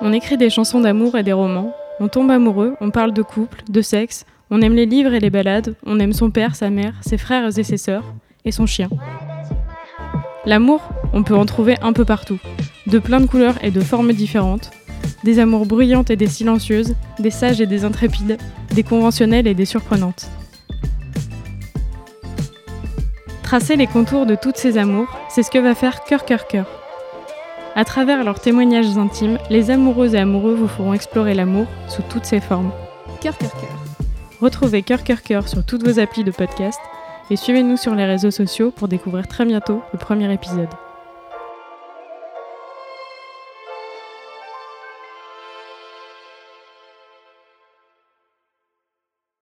On écrit des chansons d'amour et des romans. On tombe amoureux, on parle de couple, de sexe. On aime les livres et les balades. On aime son père, sa mère, ses frères et ses sœurs, et son chien. L'amour, on peut en trouver un peu partout, de plein de couleurs et de formes différentes. Des amours bruyantes et des silencieuses, des sages et des intrépides, des conventionnelles et des surprenantes. Tracer les contours de toutes ces amours, c'est ce que va faire Cœur Cœur Cœur. À travers leurs témoignages intimes, les amoureuses et amoureux vous feront explorer l'amour sous toutes ses formes. Cœur Cœur Cœur. Retrouvez Cœur Cœur Cœur sur toutes vos applis de podcast et suivez-nous sur les réseaux sociaux pour découvrir très bientôt le premier épisode.